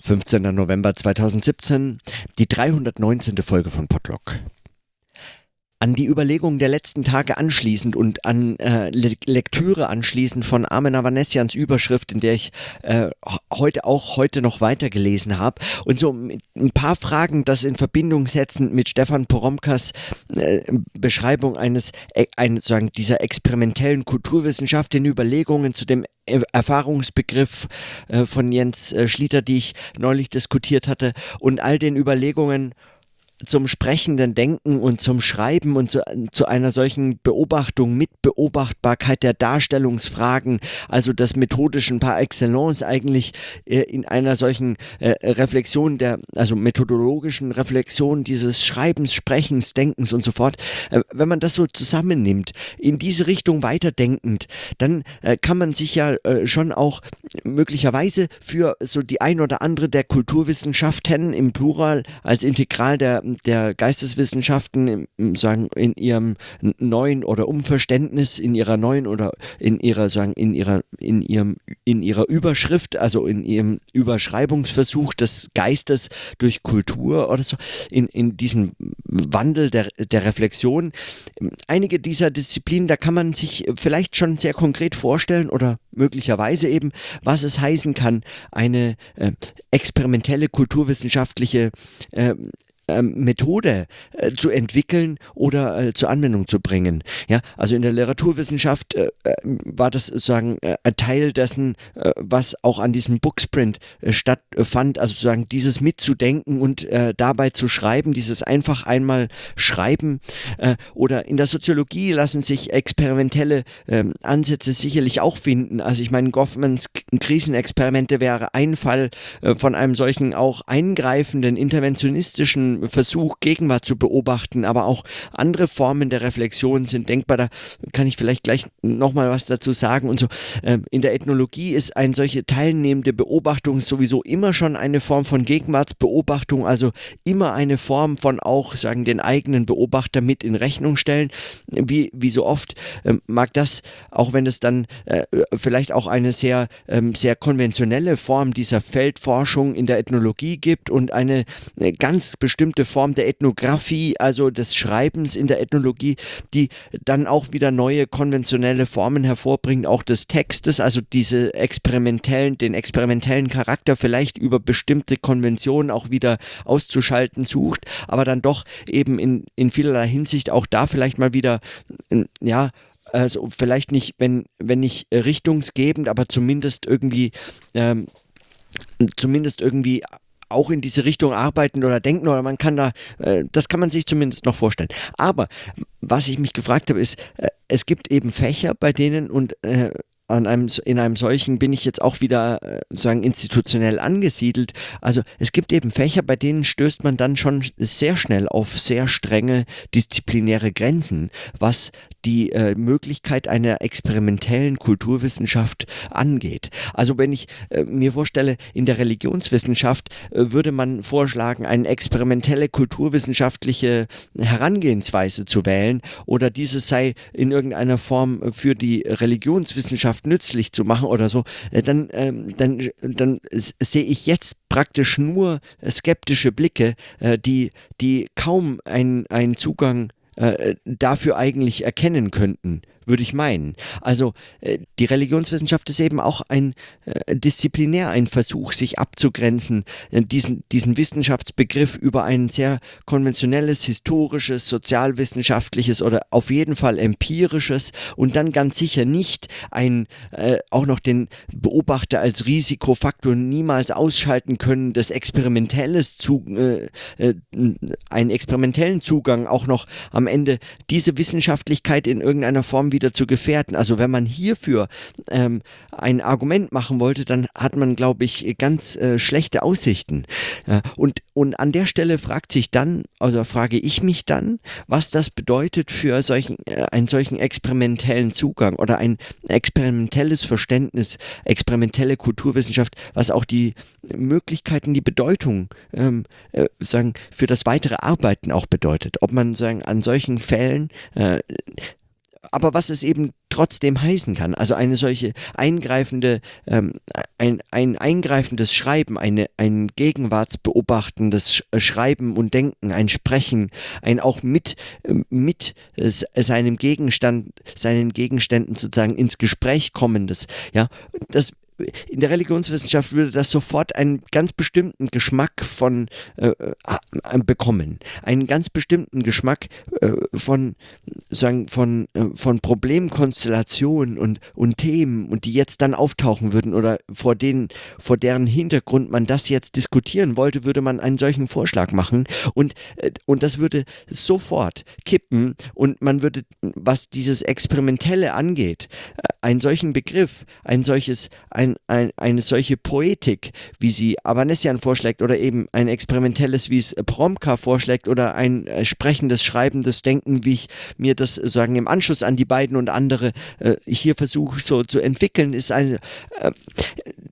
15. November 2017, die 319. Folge von Podlock. An die Überlegungen der letzten Tage anschließend und an äh, Le Lektüre anschließend von Armen Avanesians Überschrift, in der ich äh, heute auch heute noch weitergelesen habe. Und so ein paar Fragen, das in Verbindung setzen mit Stefan Poromkas äh, Beschreibung eines, äh, ein, sagen, dieser experimentellen Kulturwissenschaft, den Überlegungen zu dem Erfahrungsbegriff äh, von Jens äh, Schlieter, die ich neulich diskutiert hatte, und all den Überlegungen zum sprechenden Denken und zum Schreiben und zu, zu, einer solchen Beobachtung mit Beobachtbarkeit der Darstellungsfragen, also des methodischen par excellence eigentlich äh, in einer solchen äh, Reflexion der, also methodologischen Reflexion dieses Schreibens, Sprechens, Denkens und so fort, äh, wenn man das so zusammennimmt, in diese Richtung weiterdenkend, dann äh, kann man sich ja äh, schon auch möglicherweise für so die ein oder andere der Kulturwissenschaften im Plural als Integral der der Geisteswissenschaften sagen, in ihrem neuen oder Umverständnis, in ihrer neuen oder in ihrer, sagen, in ihrer, in ihrem, in ihrer Überschrift, also in ihrem Überschreibungsversuch des Geistes durch Kultur oder so, in, in diesem Wandel der, der Reflexion. Einige dieser Disziplinen, da kann man sich vielleicht schon sehr konkret vorstellen oder möglicherweise eben, was es heißen kann, eine äh, experimentelle kulturwissenschaftliche äh, ähm, Methode äh, zu entwickeln oder äh, zur Anwendung zu bringen. Ja, also in der Literaturwissenschaft äh, äh war das sozusagen äh, ein Teil dessen, äh, was auch an diesem Booksprint stattfand, also sozusagen dieses mitzudenken und dabei zu schreiben, dieses einfach einmal schreiben. oder in der Soziologie lassen sich experimentelle ähm, Ansätze sicherlich auch finden. Also ich meine, Goffmans Krisenexperimente wäre ein Fall von einem solchen auch eingreifenden interventionistischen Versuch, Gegenwart zu beobachten, aber auch andere Formen der Reflexion sind denkbar. Da kann ich vielleicht gleich nochmal was dazu sagen. Und so ähm, in der Ethnologie ist eine solche teilnehmende Beobachtung sowieso immer schon eine Form von Gegenwartsbeobachtung, also immer eine Form von auch, sagen, den eigenen Beobachter mit in Rechnung stellen. Wie, wie so oft ähm, mag das, auch wenn es dann äh, vielleicht auch eine sehr, ähm, sehr konventionelle Form dieser Feldforschung in der Ethnologie gibt und eine äh, ganz bestimmte bestimmte Form der Ethnographie, also des Schreibens in der Ethnologie, die dann auch wieder neue konventionelle Formen hervorbringen, auch des Textes, also diese experimentellen, den experimentellen Charakter vielleicht über bestimmte Konventionen auch wieder auszuschalten sucht, aber dann doch eben in, in vielerlei Hinsicht auch da vielleicht mal wieder, ja, also vielleicht nicht, wenn, wenn nicht richtungsgebend, aber zumindest irgendwie ähm, zumindest irgendwie auch in diese Richtung arbeiten oder denken oder man kann da, äh, das kann man sich zumindest noch vorstellen. Aber was ich mich gefragt habe, ist, äh, es gibt eben Fächer, bei denen und äh, an einem, in einem solchen bin ich jetzt auch wieder äh, sagen institutionell angesiedelt. Also es gibt eben Fächer, bei denen stößt man dann schon sehr schnell auf sehr strenge disziplinäre Grenzen, was die äh, Möglichkeit einer experimentellen Kulturwissenschaft angeht. Also wenn ich äh, mir vorstelle, in der Religionswissenschaft äh, würde man vorschlagen, eine experimentelle kulturwissenschaftliche Herangehensweise zu wählen oder dieses sei in irgendeiner Form für die Religionswissenschaft nützlich zu machen oder so, äh, dann, ähm, dann, dann sehe ich jetzt praktisch nur skeptische Blicke, äh, die, die kaum einen Zugang äh, dafür eigentlich erkennen könnten würde ich meinen. Also äh, die Religionswissenschaft ist eben auch ein äh, disziplinär ein Versuch, sich abzugrenzen, äh, diesen, diesen Wissenschaftsbegriff über ein sehr konventionelles, historisches, sozialwissenschaftliches oder auf jeden Fall empirisches und dann ganz sicher nicht ein äh, auch noch den Beobachter als Risikofaktor niemals ausschalten können, das experimentelles zu, äh, äh, einen experimentellen Zugang auch noch am Ende diese Wissenschaftlichkeit in irgendeiner Form wieder zu gefährden. Also wenn man hierfür ähm, ein Argument machen wollte, dann hat man, glaube ich, ganz äh, schlechte Aussichten. Äh, und, und an der Stelle fragt sich dann, also frage ich mich dann, was das bedeutet für solchen, äh, einen solchen experimentellen Zugang oder ein experimentelles Verständnis, experimentelle Kulturwissenschaft, was auch die Möglichkeiten, die Bedeutung ähm, äh, sagen, für das weitere Arbeiten auch bedeutet. Ob man sagen, an solchen Fällen äh, aber was es eben trotzdem heißen kann. Also eine solche eingreifende, ähm, ein, ein eingreifendes Schreiben, eine, ein gegenwartsbeobachtendes Schreiben und Denken, ein Sprechen, ein auch mit, mit seinem Gegenstand, seinen Gegenständen sozusagen ins Gespräch kommendes, ja, das in der Religionswissenschaft würde das sofort einen ganz bestimmten Geschmack von äh, äh, bekommen, einen ganz bestimmten Geschmack äh, von sagen von äh, von Problemkonstellationen und und Themen und die jetzt dann auftauchen würden oder vor denen vor deren Hintergrund man das jetzt diskutieren wollte, würde man einen solchen Vorschlag machen. Und äh, und das würde sofort kippen und man würde was dieses experimentelle angeht, äh, einen solchen Begriff, ein solches ein ein, ein, eine solche Poetik, wie sie Avanesian vorschlägt, oder eben ein experimentelles, wie es Promka vorschlägt, oder ein äh, sprechendes, schreibendes Denken, wie ich mir das sagen im Anschluss an die beiden und andere äh, hier versuche so zu entwickeln, ist ein, äh,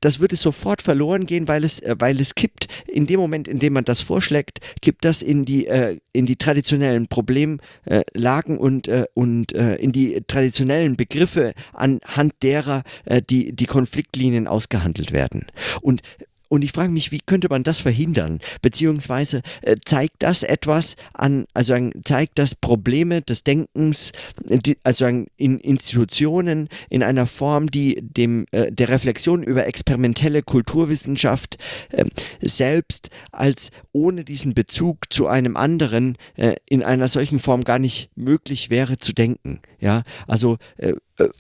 das würde sofort verloren gehen, weil es, äh, weil es kippt in dem Moment, in dem man das vorschlägt, kippt das in die, äh, in die traditionellen Problemlagen und, äh, und in die traditionellen Begriffe anhand derer die, die Konfliktlinien ausgehandelt werden. Und und ich frage mich, wie könnte man das verhindern? Beziehungsweise äh, zeigt das etwas an, also zeigt das Probleme des Denkens, die, also in Institutionen in einer Form, die dem äh, der Reflexion über experimentelle Kulturwissenschaft äh, selbst als ohne diesen Bezug zu einem anderen äh, in einer solchen Form gar nicht möglich wäre zu denken. Ja, also äh, äh,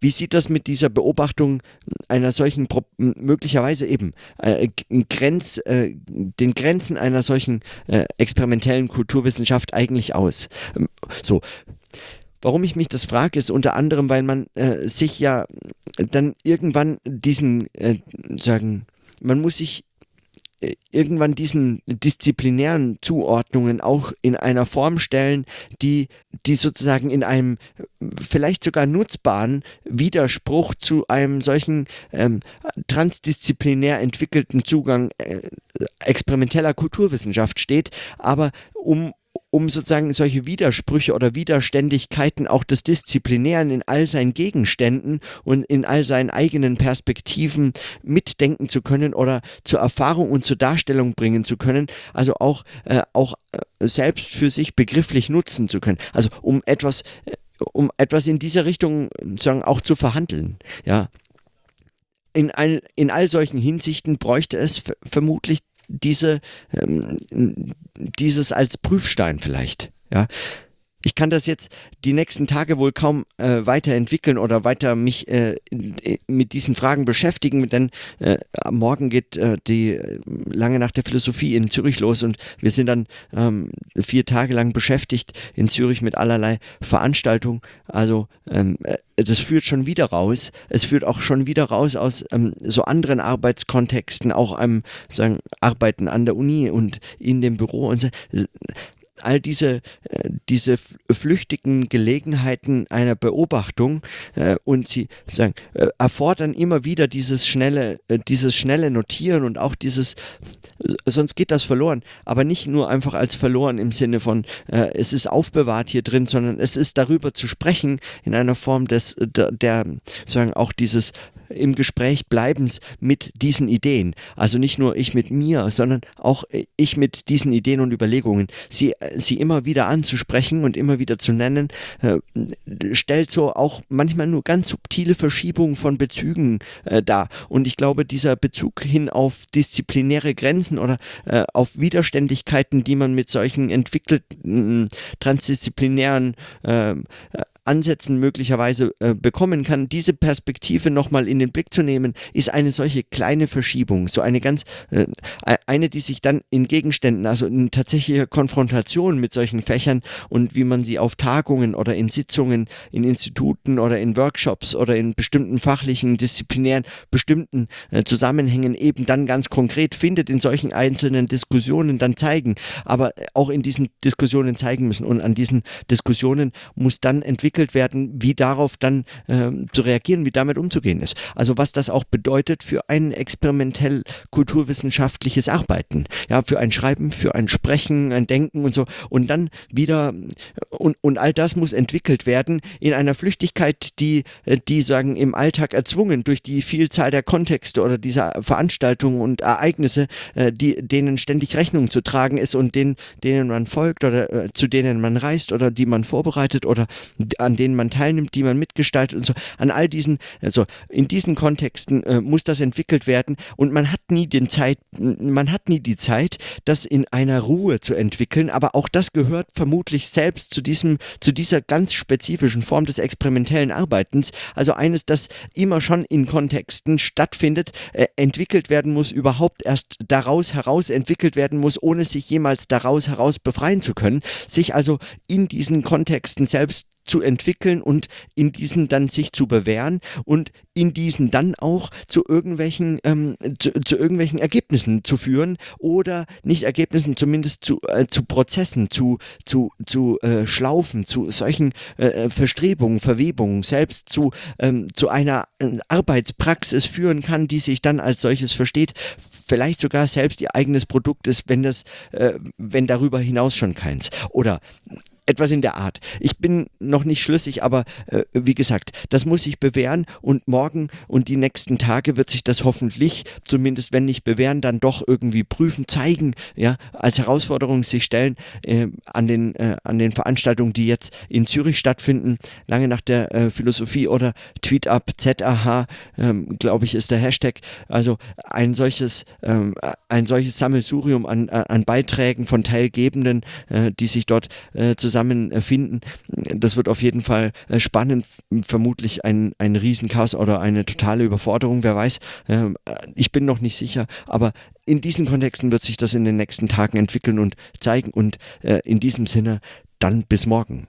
wie sieht das mit dieser Beobachtung einer solchen, möglicherweise eben, äh, Grenz, äh, den Grenzen einer solchen äh, experimentellen Kulturwissenschaft eigentlich aus? Ähm, so. Warum ich mich das frage, ist unter anderem, weil man äh, sich ja dann irgendwann diesen, äh, sagen, man muss sich irgendwann diesen disziplinären Zuordnungen auch in einer Form stellen, die, die sozusagen in einem vielleicht sogar nutzbaren Widerspruch zu einem solchen ähm, transdisziplinär entwickelten Zugang äh, experimenteller Kulturwissenschaft steht, aber um um sozusagen solche Widersprüche oder Widerständigkeiten auch des Disziplinären in all seinen Gegenständen und in all seinen eigenen Perspektiven mitdenken zu können oder zur Erfahrung und zur Darstellung bringen zu können, also auch, äh, auch äh, selbst für sich begrifflich nutzen zu können. Also um etwas, äh, um etwas in dieser Richtung sagen, auch zu verhandeln. Ja. In, all, in all solchen Hinsichten bräuchte es vermutlich diese, ähm, dieses als Prüfstein vielleicht. Ja, ich kann das jetzt die nächsten Tage wohl kaum äh, weiterentwickeln oder weiter mich äh, mit diesen Fragen beschäftigen, denn äh, morgen geht äh, die äh, lange Nacht der Philosophie in Zürich los und wir sind dann ähm, vier Tage lang beschäftigt in Zürich mit allerlei Veranstaltungen. Also ähm, äh, das führt schon wieder raus. Es führt auch schon wieder raus aus ähm, so anderen Arbeitskontexten, auch einem sagen Arbeiten an der Uni und in dem Büro und so all diese, äh, diese flüchtigen Gelegenheiten einer Beobachtung äh, und sie sagen, äh, erfordern immer wieder dieses schnelle, dieses schnelle Notieren und auch dieses, sonst geht das verloren, aber nicht nur einfach als verloren im Sinne von, es ist aufbewahrt hier drin, sondern es ist darüber zu sprechen in einer Form des, der, der sagen auch dieses im Gespräch bleibens mit diesen Ideen. Also nicht nur ich mit mir, sondern auch ich mit diesen Ideen und Überlegungen. Sie, sie immer wieder anzusprechen und immer wieder zu nennen, äh, stellt so auch manchmal nur ganz subtile Verschiebungen von Bezügen äh, dar. Und ich glaube, dieser Bezug hin auf disziplinäre Grenzen oder äh, auf Widerständigkeiten, die man mit solchen entwickelten transdisziplinären äh, Ansätzen möglicherweise äh, bekommen kann, diese Perspektive nochmal in den Blick zu nehmen, ist eine solche kleine Verschiebung, so eine ganz, äh, e-, eine, die sich dann in Gegenständen, also in tatsächlicher Konfrontation mit solchen Fächern und wie man sie auf Tagungen oder in Sitzungen, in Instituten oder in Workshops oder in bestimmten fachlichen, disziplinären, bestimmten äh, Zusammenhängen eben dann ganz konkret findet, in solchen einzelnen Diskussionen dann zeigen, aber auch in diesen Diskussionen zeigen müssen. Und an diesen Diskussionen muss dann entwickelt entwickelt werden, wie darauf dann äh, zu reagieren, wie damit umzugehen ist. Also was das auch bedeutet für ein experimentell kulturwissenschaftliches Arbeiten, ja, für ein Schreiben, für ein Sprechen, ein Denken und so. Und dann wieder, und, und all das muss entwickelt werden in einer Flüchtigkeit, die, die sagen, im Alltag erzwungen durch die Vielzahl der Kontexte oder dieser Veranstaltungen und Ereignisse, äh, die, denen ständig Rechnung zu tragen ist und denen, denen man folgt oder äh, zu denen man reist oder die man vorbereitet oder an denen man teilnimmt, die man mitgestaltet und so. An all diesen, also in diesen Kontexten äh, muss das entwickelt werden und man hat nie den Zeit, man hat nie die Zeit, das in einer Ruhe zu entwickeln, aber auch das gehört vermutlich selbst zu diesem, zu dieser ganz spezifischen Form des experimentellen Arbeitens. Also eines, das immer schon in Kontexten stattfindet, äh, entwickelt werden muss, überhaupt erst daraus heraus entwickelt werden muss, ohne sich jemals daraus heraus befreien zu können, sich also in diesen Kontexten selbst zu entwickeln und in diesen dann sich zu bewähren und in diesen dann auch zu irgendwelchen ähm, zu, zu, irgendwelchen Ergebnissen zu führen oder nicht Ergebnissen zumindest zu, äh, zu Prozessen zu zu zu äh, Schlaufen zu solchen äh, äh Verstrebungen Verwebungen selbst zu ähm, zu einer äh, Arbeitspraxis führen kann die sich dann als solches versteht. Vielleicht sogar selbst ihr eigenes Produkt ist wenn das äh, wenn darüber hinaus schon keins. Oder etwas in der Art. Ich bin noch nicht schlüssig, aber äh, wie gesagt, das muss sich bewähren und morgen und die nächsten Tage wird sich das hoffentlich, zumindest wenn nicht bewähren, dann doch irgendwie prüfen, zeigen, ja, als Herausforderung sich stellen äh, an, den, äh, an den Veranstaltungen, die jetzt in Zürich stattfinden, lange nach der äh, Philosophie oder TweetUp ZAH, ähm, glaube ich, ist der Hashtag. Also ein solches, ähm, ein solches Sammelsurium an, an Beiträgen von Teilgebenden, äh, die sich dort äh, zusammen zusammenfinden. Das wird auf jeden Fall äh, spannend, vermutlich ein, ein Riesenchaos oder eine totale Überforderung, wer weiß. Ähm, ich bin noch nicht sicher, aber in diesen Kontexten wird sich das in den nächsten Tagen entwickeln und zeigen und äh, in diesem Sinne dann bis morgen.